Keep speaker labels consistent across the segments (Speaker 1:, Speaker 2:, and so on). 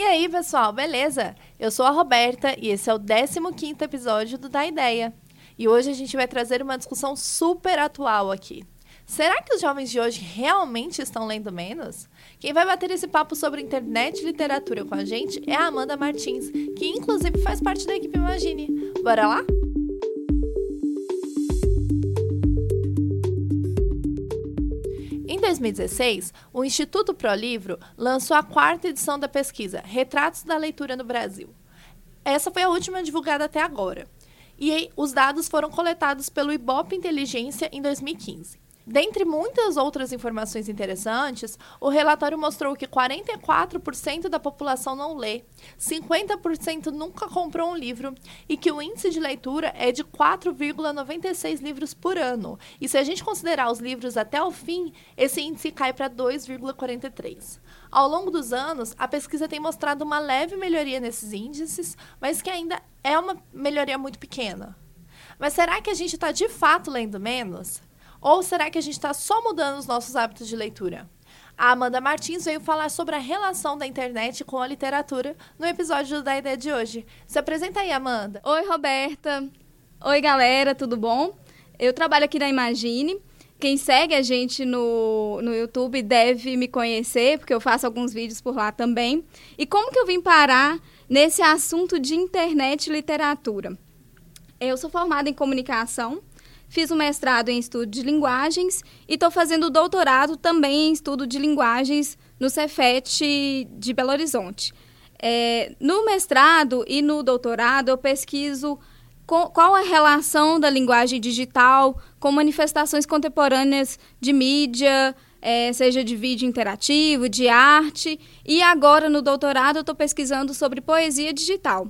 Speaker 1: E aí, pessoal, beleza? Eu sou a Roberta e esse é o 15º episódio do Da Ideia. E hoje a gente vai trazer uma discussão super atual aqui. Será que os jovens de hoje realmente estão lendo menos? Quem vai bater esse papo sobre internet e literatura com a gente é a Amanda Martins, que inclusive faz parte da equipe Imagine. Bora lá? 2016, o Instituto ProLivro lançou a quarta edição da pesquisa Retratos da Leitura no Brasil. Essa foi a última divulgada até agora. E os dados foram coletados pelo Ibope Inteligência em 2015. Dentre muitas outras informações interessantes, o relatório mostrou que 44% da população não lê, 50% nunca comprou um livro e que o índice de leitura é de 4,96 livros por ano. E se a gente considerar os livros até o fim, esse índice cai para 2,43. Ao longo dos anos, a pesquisa tem mostrado uma leve melhoria nesses índices, mas que ainda é uma melhoria muito pequena. Mas será que a gente está de fato lendo menos? Ou será que a gente está só mudando os nossos hábitos de leitura? A Amanda Martins veio falar sobre a relação da internet com a literatura no episódio da ideia de hoje. Se apresenta aí, Amanda.
Speaker 2: Oi, Roberta. Oi, galera, tudo bom? Eu trabalho aqui na Imagine. Quem segue a gente no, no YouTube deve me conhecer, porque eu faço alguns vídeos por lá também. E como que eu vim parar nesse assunto de internet e literatura? Eu sou formada em comunicação Fiz o um mestrado em estudo de linguagens e estou fazendo o doutorado também em estudo de linguagens no Cefet de Belo Horizonte. É, no mestrado e no doutorado, eu pesquiso qual a relação da linguagem digital com manifestações contemporâneas de mídia, é, seja de vídeo interativo, de arte. E agora, no doutorado, eu estou pesquisando sobre poesia digital.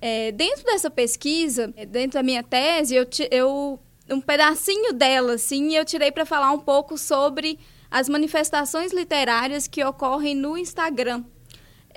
Speaker 2: É, dentro dessa pesquisa, dentro da minha tese, eu, eu um pedacinho dela, assim, eu tirei para falar um pouco sobre as manifestações literárias que ocorrem no Instagram.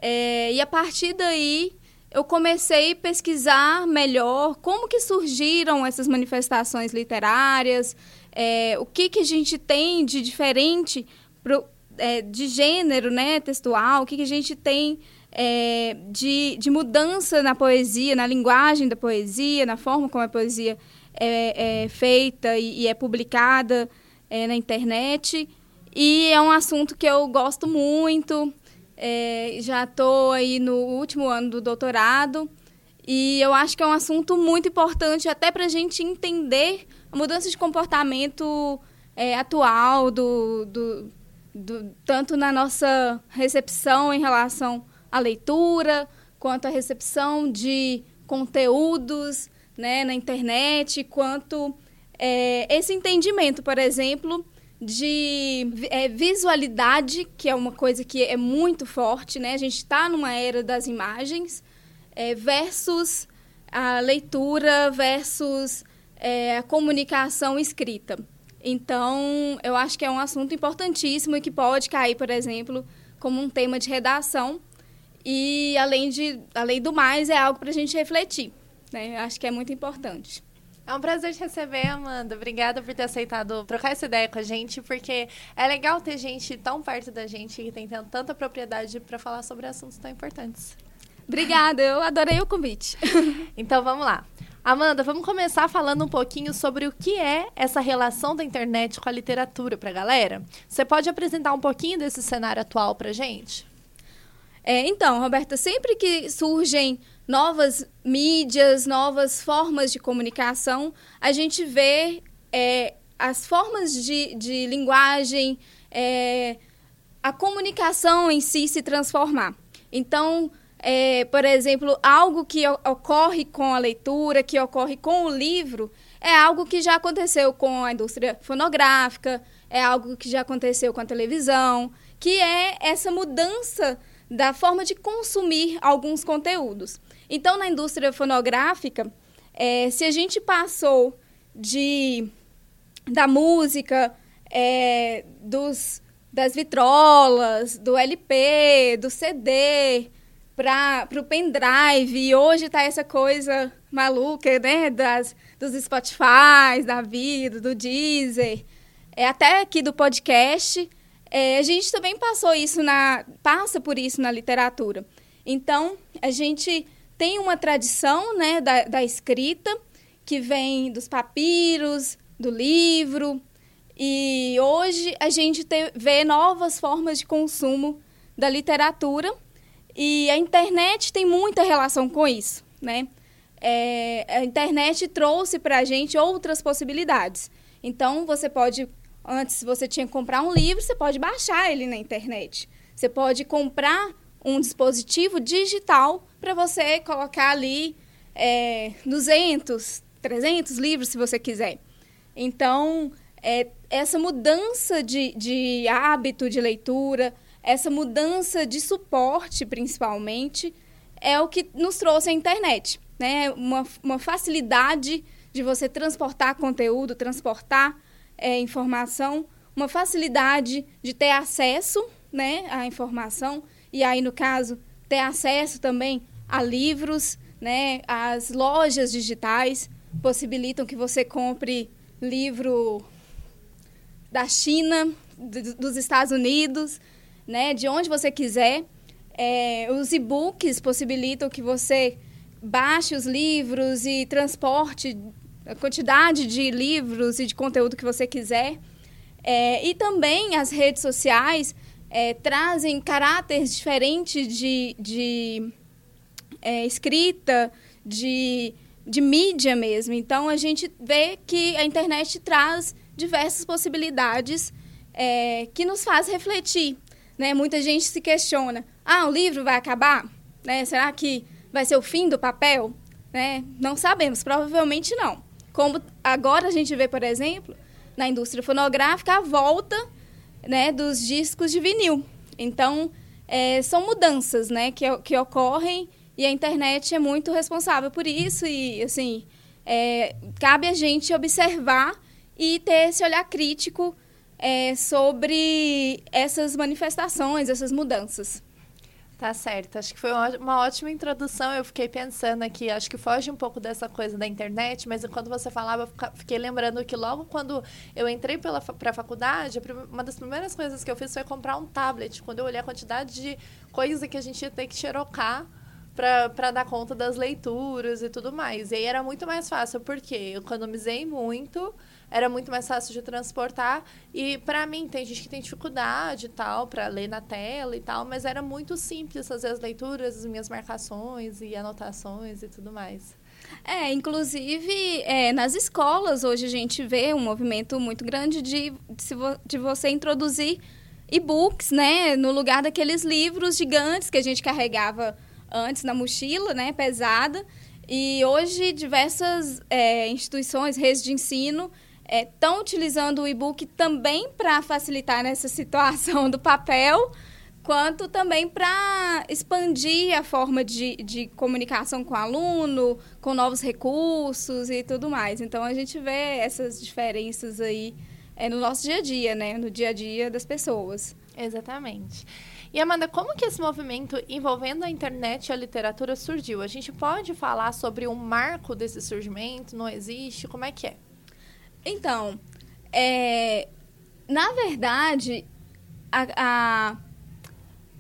Speaker 2: É, e a partir daí eu comecei a pesquisar melhor como que surgiram essas manifestações literárias, é, o que, que a gente tem de diferente pro, é, de gênero né, textual, o que, que a gente tem é, de, de mudança na poesia, na linguagem da poesia, na forma como a poesia é, é feita e, e, é publicada é, na internet. E é um assunto que eu gosto muito. É, já estou aí no último ano do doutorado. E eu acho que é um assunto muito importante até para a gente entender a mudança de comportamento é, atual, do, do, do, tanto na nossa recepção em relação à leitura, quanto a recepção de conteúdos né, na internet, quanto é, esse entendimento, por exemplo, de é, visualidade, que é uma coisa que é muito forte, né? A gente está numa era das imagens, é, versus a leitura, versus é, a comunicação escrita. Então, eu acho que é um assunto importantíssimo e que pode cair, por exemplo, como um tema de redação. E, além, de, além do mais, é algo para a gente refletir. Né? Acho que é muito importante.
Speaker 1: É um prazer te receber, Amanda. Obrigada por ter aceitado trocar essa ideia com a gente, porque é legal ter gente tão perto da gente que tem tanta propriedade para falar sobre assuntos tão importantes.
Speaker 2: Obrigada, eu adorei o convite.
Speaker 1: então vamos lá. Amanda, vamos começar falando um pouquinho sobre o que é essa relação da internet com a literatura para a galera. Você pode apresentar um pouquinho desse cenário atual para gente?
Speaker 2: É, então, Roberta, sempre que surgem novas mídias, novas formas de comunicação, a gente vê é, as formas de, de linguagem, é, a comunicação em si se transformar. Então, é, por exemplo, algo que ocorre com a leitura, que ocorre com o livro, é algo que já aconteceu com a indústria fonográfica, é algo que já aconteceu com a televisão, que é essa mudança da forma de consumir alguns conteúdos. Então, na indústria fonográfica, é, se a gente passou de da música, é, dos, das vitrolas, do LP, do CD, para o pendrive, e hoje está essa coisa maluca, né, das, dos Spotify, da vida, do Deezer, é, até aqui do podcast, é, a gente também passou isso na, passa por isso na literatura. Então, a gente tem uma tradição né, da, da escrita que vem dos papiros, do livro, e hoje a gente te, vê novas formas de consumo da literatura e a internet tem muita relação com isso, né? É, a internet trouxe para a gente outras possibilidades. Então, você pode, antes você tinha que comprar um livro, você pode baixar ele na internet. Você pode comprar um dispositivo digital para você colocar ali é, 200, 300 livros, se você quiser. Então, é, essa mudança de, de hábito de leitura, essa mudança de suporte, principalmente, é o que nos trouxe a internet. Né? Uma, uma facilidade de você transportar conteúdo, transportar é, informação, uma facilidade de ter acesso né, à informação, e aí, no caso, ter acesso também a livros, né, as lojas digitais possibilitam que você compre livro da China, dos Estados Unidos, né, de onde você quiser. É, os e-books possibilitam que você baixe os livros e transporte a quantidade de livros e de conteúdo que você quiser. É, e também as redes sociais é, trazem caráteres diferentes de, de é, escrita, de, de mídia mesmo. Então, a gente vê que a internet traz diversas possibilidades é, que nos faz refletir. Né? Muita gente se questiona: ah, o livro vai acabar? Né? Será que vai ser o fim do papel? Né? Não sabemos, provavelmente não. Como agora a gente vê, por exemplo, na indústria fonográfica, a volta né, dos discos de vinil. Então, é, são mudanças né, que, que ocorrem e a internet é muito responsável por isso. E, assim, é, cabe a gente observar e ter esse olhar crítico é, sobre essas manifestações, essas mudanças.
Speaker 1: Tá certo. Acho que foi uma ótima introdução. Eu fiquei pensando aqui, acho que foge um pouco dessa coisa da internet, mas enquanto você falava, eu fiquei lembrando que logo quando eu entrei para a faculdade, uma das primeiras coisas que eu fiz foi comprar um tablet. Quando eu olhei a quantidade de coisa que a gente ia ter que xerocar para dar conta das leituras e tudo mais. E aí era muito mais fácil, porque eu economizei muito era muito mais fácil de transportar. E para mim, tem gente que tem dificuldade e tal, para ler na tela e tal, mas era muito simples fazer as leituras, as minhas marcações e anotações e tudo mais.
Speaker 2: É, inclusive é, nas escolas hoje a gente vê um movimento muito grande de, de, de você introduzir e-books, né, no lugar daqueles livros gigantes que a gente carregava antes na mochila, né, pesada. E hoje diversas é, instituições, redes de ensino, estão é, utilizando o e-book também para facilitar nessa situação do papel, quanto também para expandir a forma de, de comunicação com o aluno, com novos recursos e tudo mais. Então, a gente vê essas diferenças aí é, no nosso dia a dia, né? No dia a dia das pessoas.
Speaker 1: Exatamente. E Amanda, como que esse movimento envolvendo a internet e a literatura surgiu? A gente pode falar sobre um marco desse surgimento? Não existe? Como é que é?
Speaker 2: Então, é, na verdade, a, a,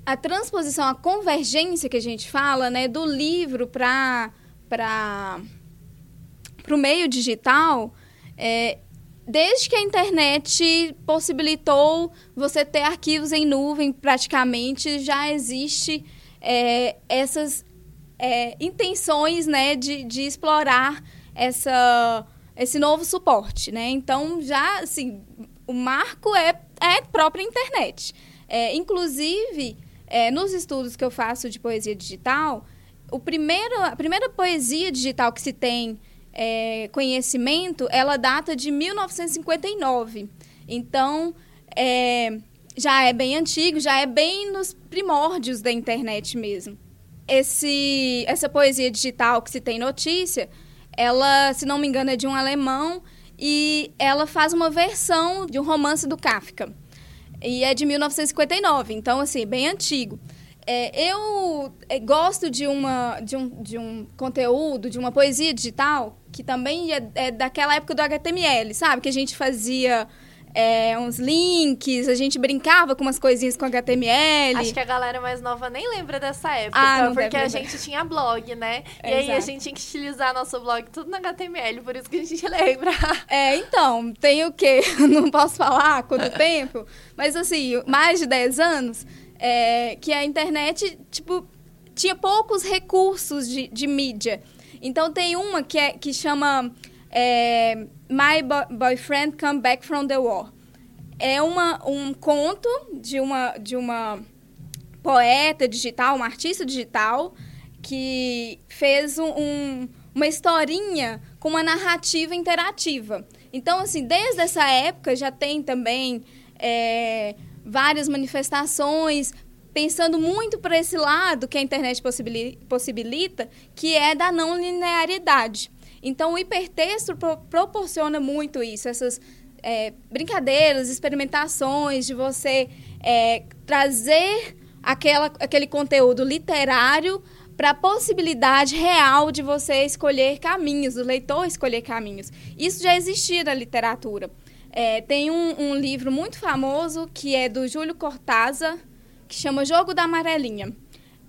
Speaker 2: a, transposição, a convergência que a gente fala, né, do livro para o meio digital, é, desde que a internet possibilitou você ter arquivos em nuvem, praticamente já existe é, essas é, intenções né, de, de explorar essa esse novo suporte, né? Então, já, assim, o marco é, é a própria internet. É, inclusive, é, nos estudos que eu faço de poesia digital, o primeiro, a primeira poesia digital que se tem é, conhecimento, ela data de 1959. Então, é, já é bem antigo, já é bem nos primórdios da internet mesmo. Esse, essa poesia digital que se tem notícia ela, se não me engano, é de um alemão e ela faz uma versão de um romance do Kafka. E é de 1959, então, assim, bem antigo. É, eu é, gosto de, uma, de, um, de um conteúdo, de uma poesia digital, que também é, é daquela época do HTML, sabe? Que a gente fazia é, uns links, a gente brincava com umas coisinhas com HTML.
Speaker 1: Acho que a galera mais nova nem lembra dessa época,
Speaker 2: Ah,
Speaker 1: porque a gente tinha blog, né? E aí a
Speaker 2: Exato.
Speaker 1: gente tinha que utilizar nosso blog tudo no HTML, por isso que a gente lembra.
Speaker 2: É, então, tem o quê? Não posso falar quanto tempo, mas assim, mais de 10 anos, é, que a internet, tipo, tinha poucos recursos de, de mídia. Então tem uma que, é, que chama é, My Bo- Boyfriend Come Back from the War. É uma, um conto de uma, de uma poeta digital, uma artista digital, que fez um- um- uma historinha com uma narrativa interativa. Então, assim, desde essa época já tem também é, várias manifestações, pensando muito para esse lado que a internet possibili- possibilita, que é da não linearidade. Então, o hipertexto pro- proporciona muito isso, essas é, brincadeiras, experimentações de você é, trazer aquela, aquele conteúdo literário para a possibilidade real de você escolher caminhos, do leitor escolher caminhos. Isso já existia na literatura. É, tem um, um livro muito famoso que é do Júlio Cortázar, que chama Jogo da Amarelinha.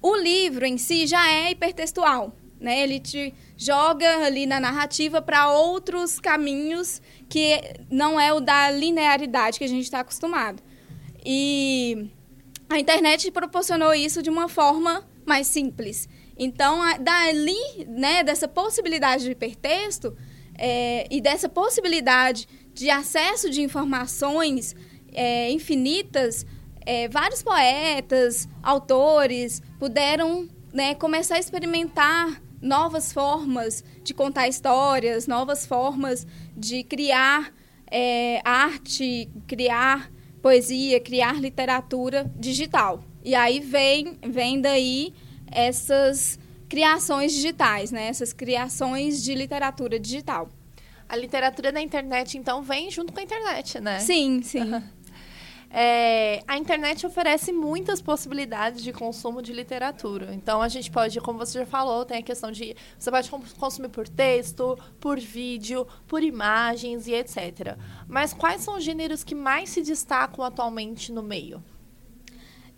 Speaker 2: O livro em si já é hipertextual, né? Ele te joga ali na narrativa para outros caminhos que não é o da linearidade que a gente está acostumado. E a internet proporcionou isso de uma forma mais simples. Então, dali, né, dessa possibilidade de hipertexto é, e dessa possibilidade de acesso de informações é, infinitas, é, vários poetas, autores puderam né, começar a experimentar novas formas de contar histórias, novas formas de criar é, arte, criar poesia, criar literatura digital. E aí vem, vem daí essas criações digitais, né? essas criações de literatura digital.
Speaker 1: A literatura da internet, então, vem junto com a internet, né?
Speaker 2: Sim, sim.
Speaker 1: É, a internet oferece muitas possibilidades de consumo de literatura. Então, a gente pode, como você já falou, tem a questão de você pode con- consumir por texto, por vídeo, por imagens e etc. Mas quais são os gêneros que mais se destacam atualmente no meio?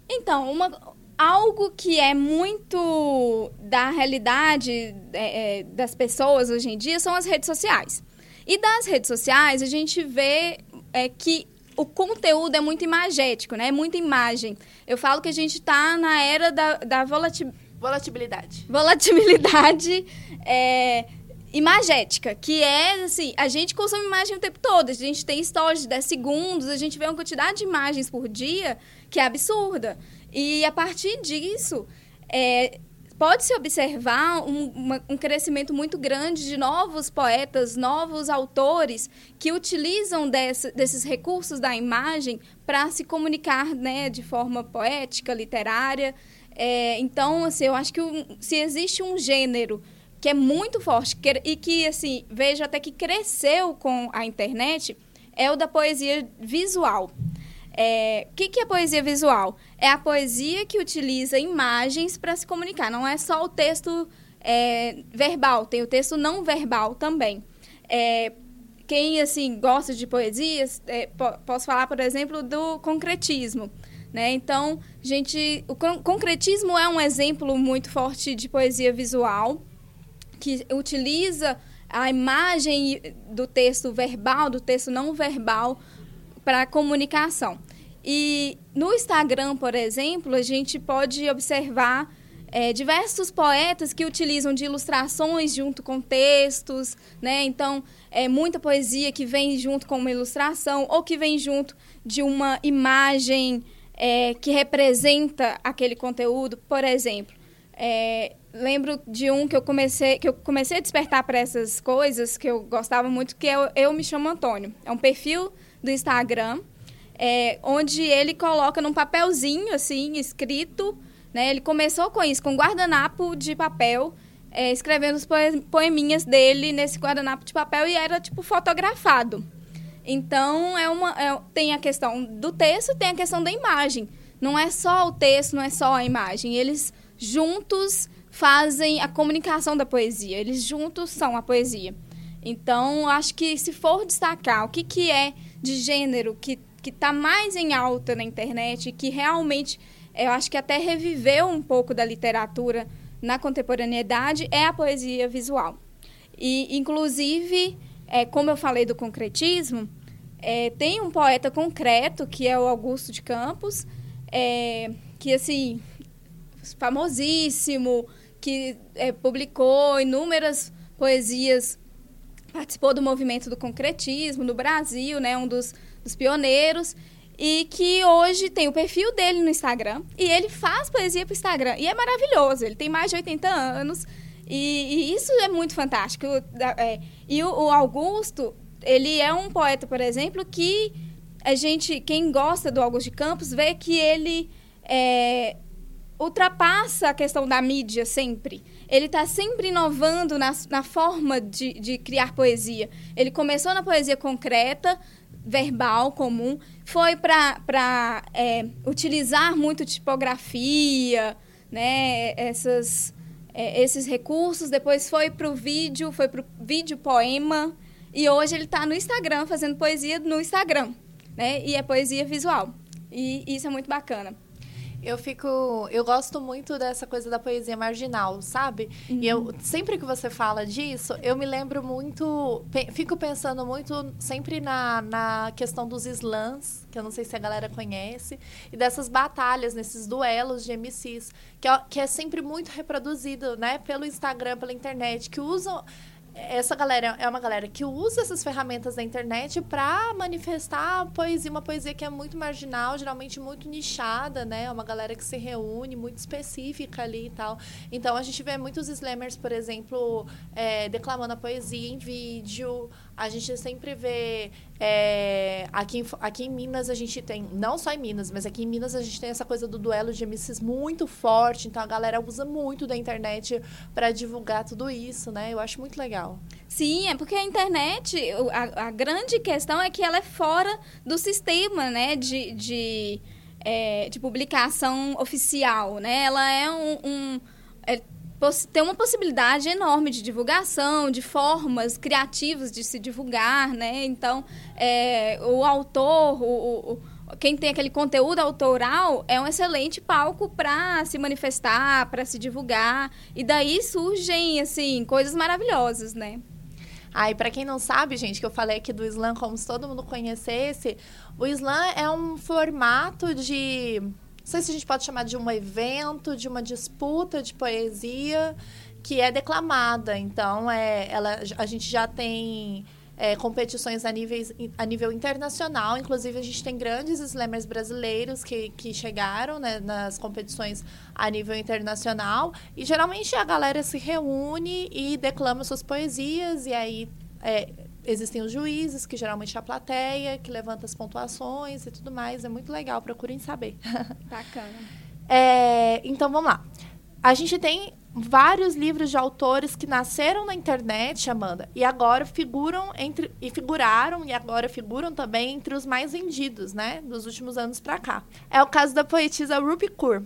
Speaker 2: Então, uma, algo que é muito da realidade é, é, das pessoas hoje em dia são as redes sociais. E das redes sociais, a gente vê é, que o conteúdo é muito imagético, né? É muita imagem. Eu falo que a gente está na era da, da volati-
Speaker 1: Volatilidade.
Speaker 2: volatilidade é, imagética, que é assim, a gente consome imagem o tempo todo, a gente tem stories de 10 segundos, a gente vê uma quantidade de imagens por dia que é absurda. E a partir disso, é, pode-se observar um, uma- um crescimento muito grande de novos poetas, novos autores que utilizam dessa- desses recursos da imagem para se comunicar né, de forma poética, literária. É, então, assim, eu acho que se existe um gênero que é muito forte que- e que, assim, vejo até que cresceu com a internet, é o da poesia visual. É, O que, que é poesia visual? É a poesia que utiliza imagens para se comunicar. Não é só o texto é, verbal, tem o texto não verbal também. É, quem assim gosta de poesias, é, po- posso falar, por exemplo, do concretismo. Né? Então, gente, o con- concretismo é um exemplo muito forte de poesia visual que utiliza a imagem do texto verbal, do texto não verbal para comunicação. E no Instagram, por exemplo, a gente pode observar é, diversos poetas que utilizam de ilustrações junto com textos, né? Então, é muita poesia que vem junto com uma ilustração ou que vem junto de uma imagem é, que representa aquele conteúdo. Por exemplo, é, lembro de um que eu comecei que eu comecei a despertar para essas coisas que eu gostava muito, que é o Eu Me Chamo Antônio. É um perfil do Instagram, é, onde ele coloca num papelzinho, assim, escrito, né? Ele começou com isso, com um guardanapo de papel, é, escrevendo os poe- poeminhas dele nesse guardanapo de papel e era, tipo, fotografado. Então, é uma, é- tem a questão do texto tem a questão da imagem. Não é só o texto, não é só a imagem. Eles juntos fazem a comunicação da poesia. Eles juntos são a poesia. Então, acho que se for destacar o que, que é de gênero que que está mais em alta na internet, que realmente eu acho que até reviveu um pouco da literatura na contemporaneidade, é a poesia visual. E, inclusive, é, como eu falei do concretismo, é, tem um poeta concreto, que é o Augusto de Campos, é, que, assim, famosíssimo, que é, publicou inúmeras poesias, participou do movimento do concretismo no Brasil, né, um dos, dos pioneiros, e que hoje tem o perfil dele no Instagram, e ele faz poesia para o Instagram, e é maravilhoso, ele tem mais de 80 anos, e, e isso é muito fantástico. É, e o, o Augusto, ele é um poeta, por exemplo, que a gente, quem gosta do Augusto de Campos, vê que ele é, ultrapassa a questão da mídia sempre. Ele está sempre inovando na, na forma de, de criar poesia. Ele começou na poesia concreta, verbal, comum, foi para é, utilizar muito tipografia, né, essas, é, esses recursos, depois foi para o vídeo, foi para o vídeo poema, e hoje ele está no Instagram, fazendo poesia no Instagram, né, e é poesia visual. E isso é muito bacana.
Speaker 1: Eu fico. Eu gosto muito dessa coisa da poesia marginal, sabe? Uhum. E eu, uhum. sempre que você fala disso, eu me lembro muito. Pe, fico pensando muito sempre na, na questão dos slams, que eu não sei se a galera conhece, e dessas batalhas, nesses duelos de MCs, que é, que é sempre muito reproduzido, né, pelo Instagram, pela internet, que usam essa galera é uma galera que usa essas ferramentas da internet para manifestar poesia, uma poesia que é muito marginal, geralmente muito nichada, né? É uma galera que se reúne, muito específica ali e tal. Então a gente vê muitos slammers, por exemplo, é, declamando a poesia em vídeo. A gente sempre vê é, aqui, aqui em Minas a gente tem, não só em Minas, mas aqui em Minas a gente tem essa coisa do duelo de MCs muito forte, então a galera usa muito da internet para divulgar tudo isso, né? Eu acho muito legal.
Speaker 2: Sim, é porque a internet, a, a grande questão é que ela é fora do sistema, né, de, de, é, de publicação oficial, né? Ela é um, um é, tem uma possibilidade enorme de divulgação, de formas criativas de se divulgar, né? Então, é, o autor, o, o, quem tem aquele conteúdo autoral é um excelente palco para se manifestar, para se divulgar. E daí surgem, assim, coisas maravilhosas, né?
Speaker 1: Ah, e para quem não sabe, gente, que eu falei aqui do slam como se todo mundo conhecesse, o slam é um formato de sei se a gente pode chamar de um evento, de uma disputa de poesia que é declamada. Então, é, ela, a gente já tem é, competições a, níveis, a nível internacional. Inclusive, a gente tem grandes slammers brasileiros que, que chegaram né, nas competições a nível internacional. E, geralmente, a galera se reúne e declama suas poesias. E aí, é, existem os juízes, que geralmente é a plateia, que levanta as pontuações e tudo mais. É muito legal, procurem saber.
Speaker 2: Bacana.
Speaker 1: é, então, vamos lá. A gente tem vários livros de autores que nasceram na internet, Amanda, e agora figuram entre e figuraram e agora figuram também entre os mais vendidos, né, dos últimos anos para cá. É o caso da poetisa Ruby Kaur.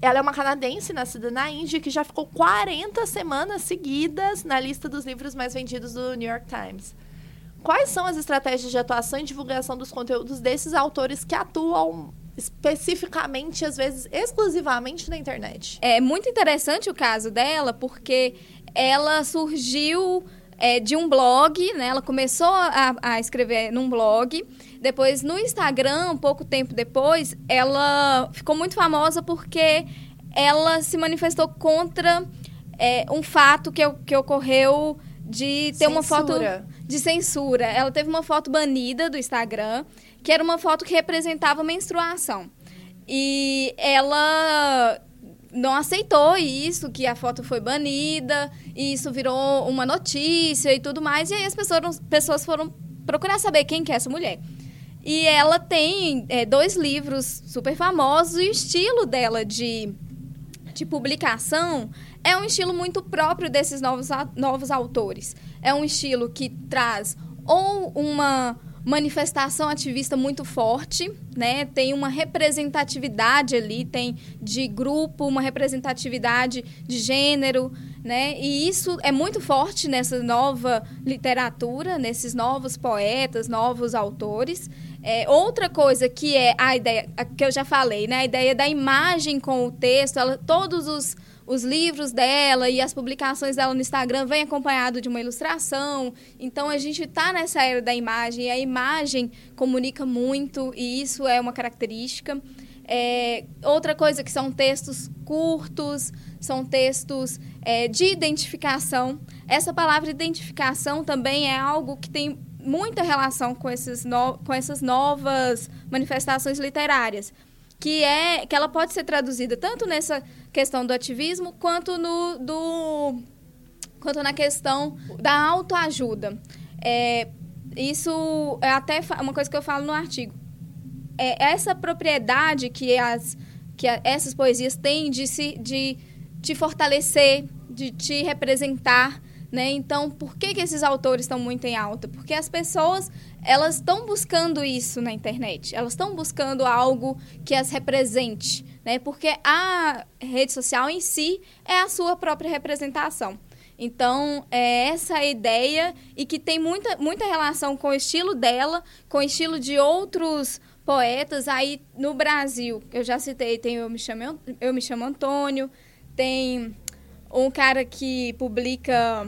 Speaker 1: Ela é uma canadense nascida na Índia que já ficou 40 semanas seguidas na lista dos livros mais vendidos do New York Times. Quais são as estratégias de atuação e divulgação dos conteúdos desses autores que atuam especificamente, às vezes, exclusivamente na internet?
Speaker 2: É muito interessante o caso dela, porque ela surgiu é, de um blog, né? Ela começou a, a, escrever num blog. Depois, no Instagram, pouco tempo depois, ela ficou muito famosa porque ela se manifestou contra é, um fato que, que ocorreu de ter Censura. uma foto de censura. Ela teve uma foto banida do Instagram, que era uma foto que representava menstruação. E ela não aceitou isso, que a foto foi banida, e isso virou uma notícia e tudo mais. E aí as pessoas, pessoas foram procurar saber quem que é essa mulher. E ela tem é, dois livros super famosos e o estilo dela de, de publicação é um estilo muito próprio desses novos, novos autores. É um estilo que traz ou uma manifestação ativista muito forte, né? Tem uma representatividade ali, tem de grupo, uma representatividade de gênero. né? E isso é muito forte nessa nova literatura, nesses novos poetas, novos autores. É, outra coisa que é a ideia, que eu já falei, né? A ideia da imagem com o texto, ela, todos os, os livros dela e as publicações dela no Instagram vêm acompanhado de uma ilustração. Então a gente está nessa era da imagem, e a imagem comunica muito, e isso é uma característica. É, outra coisa que são textos curtos, são textos é, de identificação. Essa palavra identificação também é algo que tem muita relação com, esses no, com essas novas manifestações literárias, que é que ela pode ser traduzida tanto nessa questão do ativismo quanto no do quanto na questão da autoajuda. É, isso é até uma coisa que eu falo no artigo. É essa propriedade que as que essas poesias têm de se de te fortalecer, de te representar, né? Então, por que, que esses autores estão muito em alta? Porque as pessoas elas estão buscando isso na internet. Elas estão buscando algo que as represente, né? Porque a rede social em si é a sua própria representação. Então, é essa a ideia e que tem muita, muita relação com o estilo dela, com o estilo de outros poetas aí no Brasil. Eu já citei, tem Eu Me Chamo, eu me chamo Antônio, tem um cara que publica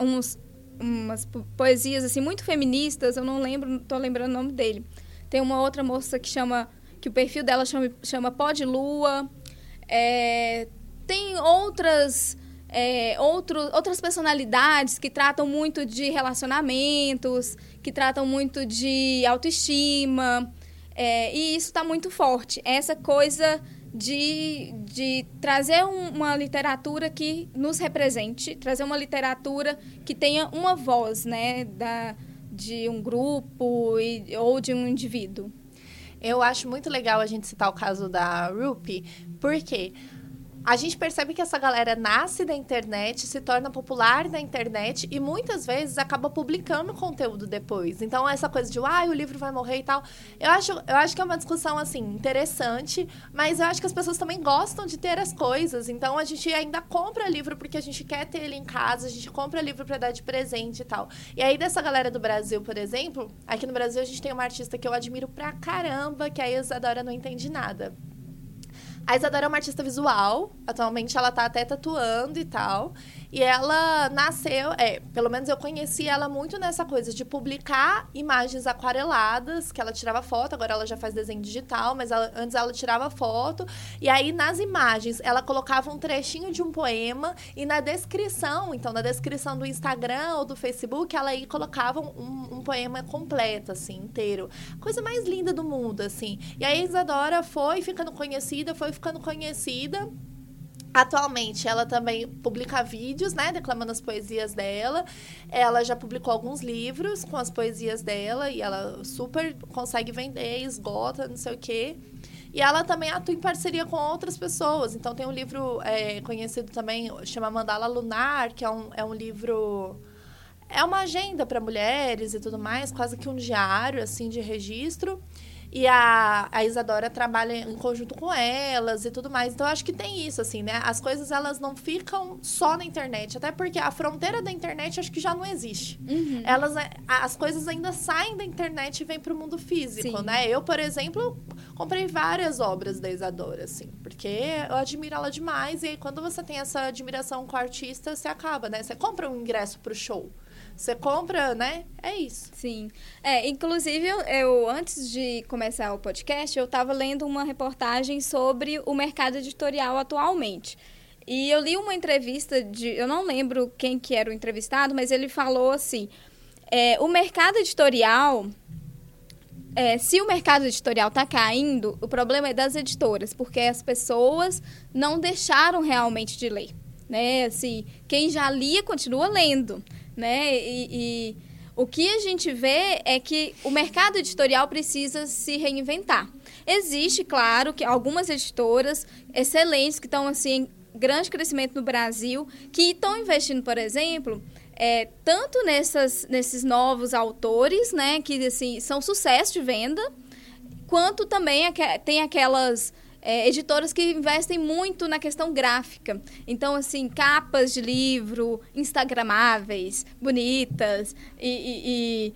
Speaker 2: uns, umas poesias assim muito feministas, eu não lembro, não tô lembrando o nome dele. Tem uma outra moça que chama que o perfil dela chama, chama Pó de Lua. É, tem outras é, outro, outras personalidades que tratam muito de relacionamentos, que tratam muito de autoestima. É, e isso está muito forte. Essa coisa de, de trazer uma literatura que nos represente, trazer uma literatura que tenha uma voz, né, da, de um grupo e, ou de um indivíduo.
Speaker 1: Eu acho muito legal a gente citar o caso da Rupi, porque a gente percebe que essa galera nasce da internet, se torna popular na internet e muitas vezes acaba publicando conteúdo depois. Então, essa coisa de, ah, o livro vai morrer e tal. Eu acho, eu acho que é uma discussão, assim, interessante, mas eu acho que as pessoas também gostam de ter as coisas. Então, a gente ainda compra livro porque a gente quer ter ele em casa, a gente compra livro para dar de presente e tal. E aí, dessa galera do Brasil, por exemplo, aqui no Brasil a gente tem uma artista que eu admiro pra caramba, que é a Isadora Não Entende Nada. A Isadora é uma artista visual. Atualmente ela tá até tatuando e tal. E ela nasceu, é, pelo menos eu conheci ela muito nessa coisa de publicar imagens aquareladas, que ela tirava foto, agora ela já faz desenho digital, mas ela, antes ela tirava foto. E aí nas imagens ela colocava um trechinho de um poema e na descrição, então na descrição do Instagram ou do Facebook, ela aí colocava um, um poema completo, assim, inteiro. Coisa mais linda do mundo, assim. E aí a Isadora foi ficando conhecida, foi ficando conhecida. Atualmente, ela também publica vídeos, né, declamando as poesias dela. Ela já publicou alguns livros com as poesias dela e ela super consegue vender, esgota, não sei o quê. E ela também atua em parceria com outras pessoas. Então, tem um livro é, conhecido também, chama Mandala Lunar, que é um, é um livro... É uma agenda para mulheres e tudo mais, quase que um diário, assim, de registro. E a, a Isadora trabalha em conjunto com elas e tudo mais. Então, acho que tem isso, assim, né? As coisas, elas não ficam só na internet. Até porque a fronteira da internet, acho que já não existe. Uhum. Elas, é, as coisas ainda saem da internet e vêm para o mundo físico, Sim. né? Eu, por exemplo, comprei várias obras da Isadora, assim. Porque eu admiro ela demais. E aí, quando você tem essa admiração com o artista, você acaba, né? Você compra um ingresso para o show. Você compra, né? É isso.
Speaker 2: Sim. É, inclusive, eu, antes de começar o podcast, eu estava lendo uma reportagem sobre o mercado editorial atualmente. E eu li uma entrevista de. Eu não lembro quem que era o entrevistado, mas ele falou assim: é, o mercado editorial. É, se o mercado editorial está caindo, o problema é das editoras, porque as pessoas não deixaram realmente de ler. Né? Assim, quem já lia continua lendo né? E, e, o que a gente vê é que o mercado editorial precisa se reinventar. Existe, claro, que algumas editoras excelentes que estão assim em grande crescimento no Brasil, que estão investindo, por exemplo, é, tanto nessas, nesses novos autores, né, que assim são sucesso de venda, quanto também tem aquelas é, editoras que investem muito na questão gráfica. Então, assim, capas de livro, instagramáveis, bonitas e, e, e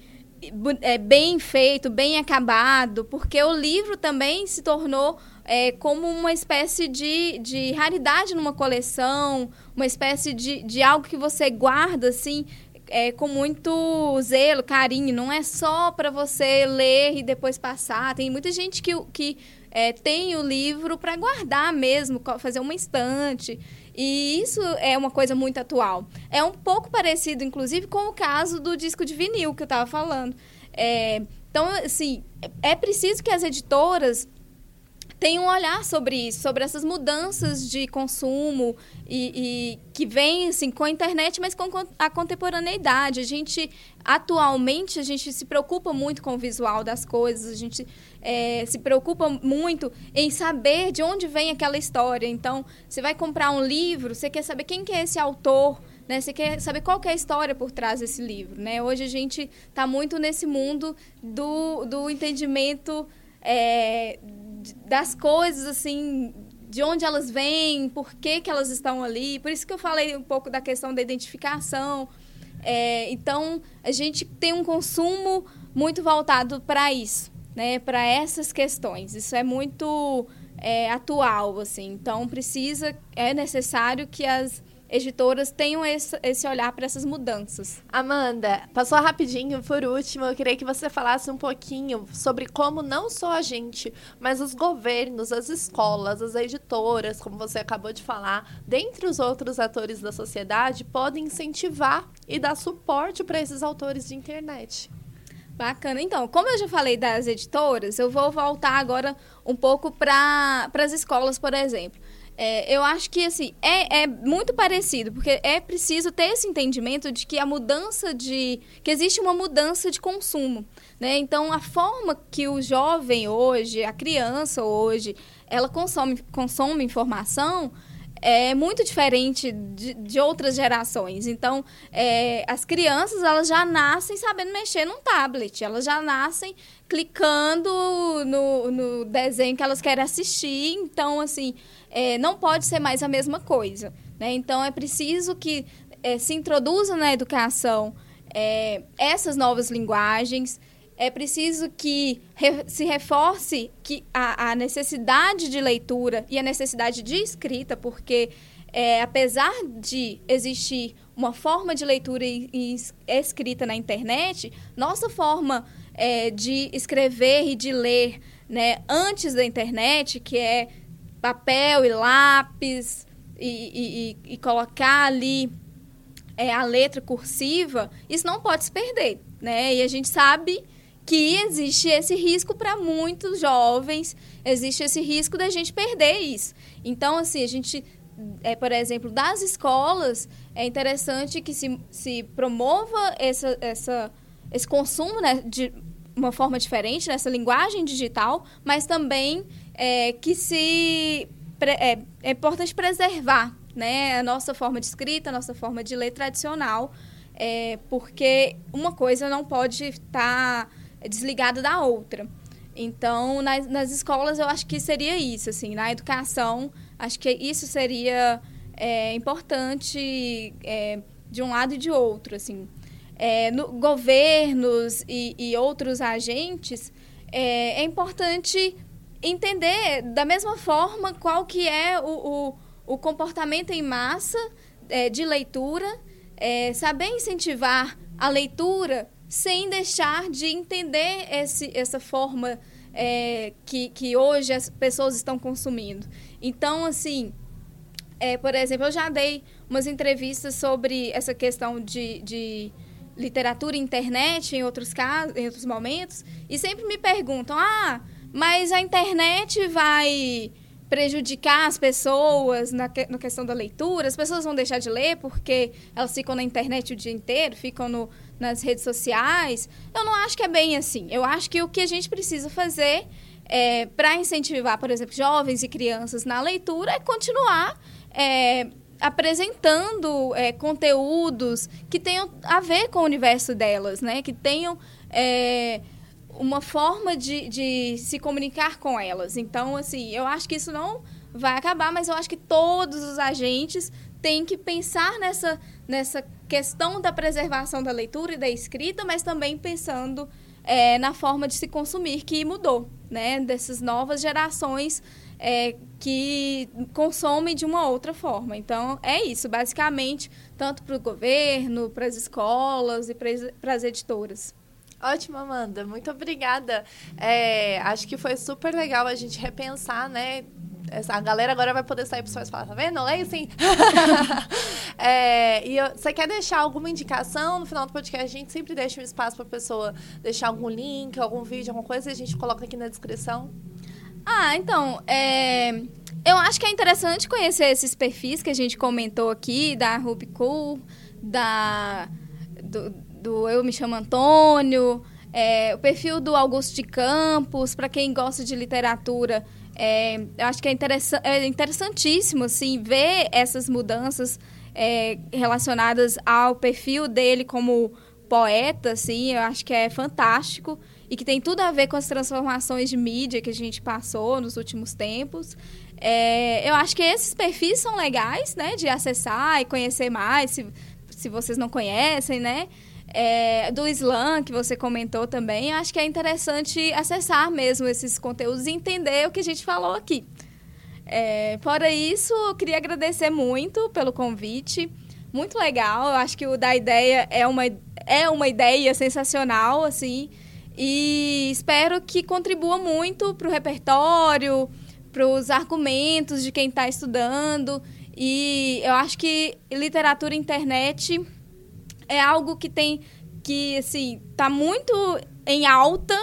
Speaker 2: é, bem feito, bem acabado, porque o livro também se tornou é, como uma espécie de, de raridade numa coleção, uma espécie de, de algo que você guarda, assim, é, com muito zelo, carinho. Não é só para você ler e depois passar. Tem muita gente que, que é, tem o livro para guardar mesmo, fazer uma estante. E isso é uma coisa muito atual. É um pouco parecido, inclusive, com o caso do disco de vinil que eu estava falando. É, então, assim, é preciso que as editoras tem um olhar sobre isso, sobre essas mudanças de consumo e, e, que vem assim com a internet, mas com a contemporaneidade. A gente atualmente a gente se preocupa muito com o visual das coisas, a gente é, se preocupa muito em saber de onde vem aquela história. Então, você vai comprar um livro, você quer saber quem que é esse autor. Né? Você quer saber qual que é a história por trás desse livro. Né? Hoje a gente está muito nesse mundo do, do entendimento é, das coisas, assim, de onde elas vêm, por que, que elas estão ali. Por isso que eu falei um pouco da questão da identificação. É, então, a gente tem um consumo muito voltado para isso, né? Para essas questões. Isso é muito é, atual, assim. Então, precisa, é necessário que as editoras tenham esse, esse olhar para essas mudanças.
Speaker 1: Amanda, passou rapidinho, por último, eu queria que você falasse um pouquinho sobre como não só a gente, mas os governos, as escolas, as editoras, como você acabou de falar, dentre os outros atores da sociedade, podem incentivar e dar suporte para esses autores de internet.
Speaker 2: Bacana. Então, como eu já falei das editoras, eu vou voltar agora um pouco para as escolas, por exemplo. É, eu acho que assim é, é muito parecido, porque é preciso ter esse entendimento de que a mudança de. que existe uma mudança de consumo. Né? Então, a forma que o jovem hoje, a criança hoje, ela consome, consome informação é muito diferente de, de outras gerações. Então, é, as crianças elas já nascem sabendo mexer num tablet, elas já nascem clicando no, no desenho que elas querem assistir. Então, assim, é, não pode ser mais a mesma coisa. Né? Então, é preciso que é, se introduza na educação é, essas novas linguagens. É preciso que re, se reforce que a, a, necessidade de leitura e a necessidade de escrita, porque é, apesar de existir uma forma de leitura e, e escrita na internet, nossa forma é, de escrever e de ler né, antes da internet, que é papel e lápis e, e, e colocar ali é, a letra cursiva, isso não pode se perder, né? E a gente sabe que existe esse risco para muitos jovens, existe esse risco da gente perder isso. Então, assim, a gente, é, por exemplo, das escolas, é interessante que se, se promova essa, essa, esse consumo né, de uma forma diferente, nessa linguagem digital, mas também é, que se é, é importante preservar né, a nossa forma de escrita, a nossa forma de ler tradicional, é, porque uma coisa não pode estar desligada da outra. Então, nas, nas escolas, eu acho que seria isso, assim, na educação, acho que isso seria é, importante é, de um lado e de outro, assim. É, no, governos e, e outros agentes, é, é importante entender da mesma forma qual que é o, o, o comportamento em massa é, de leitura, é, saber incentivar a leitura sem deixar de entender esse, essa forma é, que, que hoje as pessoas estão consumindo. Então, assim, é, por exemplo, eu já dei umas entrevistas sobre essa questão de, de literatura e internet em outros casos, em outros momentos, e sempre me perguntam: ah, mas a internet vai prejudicar as pessoas na, que, na questão da leitura? As pessoas vão deixar de ler porque elas ficam na internet o dia inteiro, ficam no, nas redes sociais? Eu não acho que é bem assim. Eu acho que o que a gente precisa fazer é, para incentivar, por exemplo, jovens e crianças na leitura é continuar é, apresentando é, conteúdos que tenham a ver com o universo delas, né? Que tenham é, uma forma de, de se comunicar com elas. Então, assim, eu acho que isso não vai acabar, mas eu acho que todos os agentes têm que pensar nessa, nessa questão da preservação da leitura e da escrita, mas também pensando é, na forma de se consumir que mudou, né? Dessas novas gerações é, que consomem de uma outra forma. Então, é isso, basicamente, tanto para o governo, para as escolas e para as editoras.
Speaker 1: Ótimo, Amanda. Muito obrigada. É, acho que foi super legal a gente repensar, né? A galera agora vai poder sair para os e falar, tá vendo? Leia sim. é, e você quer deixar alguma indicação no final do podcast? A gente sempre deixa um espaço para a pessoa deixar algum link, algum vídeo, alguma coisa e a gente coloca aqui na descrição.
Speaker 2: Ah, então, é, eu acho que é interessante conhecer esses perfis que a gente comentou aqui, da Ruby Cool, da, do, do Eu Me Chamo Antônio, é, o perfil do Augusto de Campos, para quem gosta de literatura, é, eu acho que é, interessa é interessantíssimo assim, ver essas mudanças é, relacionadas ao perfil dele como poeta, assim, eu acho que é fantástico e que tem tudo a ver com as transformações de mídia que a gente passou nos últimos tempos. É, eu acho que esses perfis são legais, né, de acessar e conhecer mais, se, se vocês não conhecem, né? É, do Slam, que você comentou também, acho que é interessante acessar mesmo esses conteúdos e entender o que a gente falou aqui. É, fora isso, eu queria agradecer muito pelo convite. Muito legal, eu acho que o da ideia é uma, é uma ideia sensacional, assim, e espero que contribua muito para o repertório, para os argumentos de quem está estudando. E eu acho que literatura internet é algo que tem que assim tá muito em alta,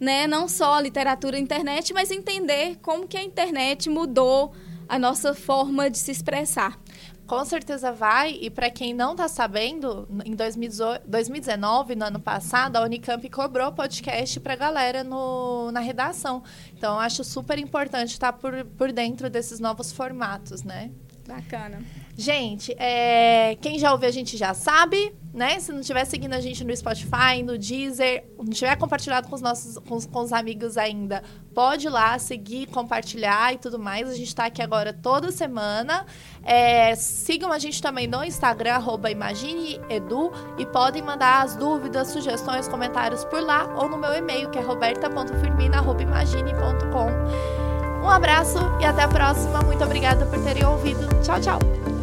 Speaker 2: né? Não só a literatura a internet, mas entender como que a internet mudou a nossa forma de se expressar.
Speaker 1: Com certeza vai, e para quem não está sabendo, em 2019, no ano passado, a Unicamp cobrou podcast para a galera no, na redação. Então, acho super importante estar tá por, por dentro desses novos formatos, né?
Speaker 2: Bacana.
Speaker 1: Gente, é, quem já ouve a gente já sabe, né? Se não estiver seguindo a gente no Spotify, no Deezer, não tiver compartilhado com os nossos com, com, os amigos ainda, pode ir lá seguir, compartilhar e tudo mais. A gente está aqui agora toda semana. É, sigam a gente também no Instagram, arroba ImagineEdu, e podem mandar as dúvidas, sugestões, comentários por lá ou no meu e-mail, que é roberta.firmina.imagine.com. Um abraço e até a próxima. Muito obrigada por terem ouvido. Tchau, tchau.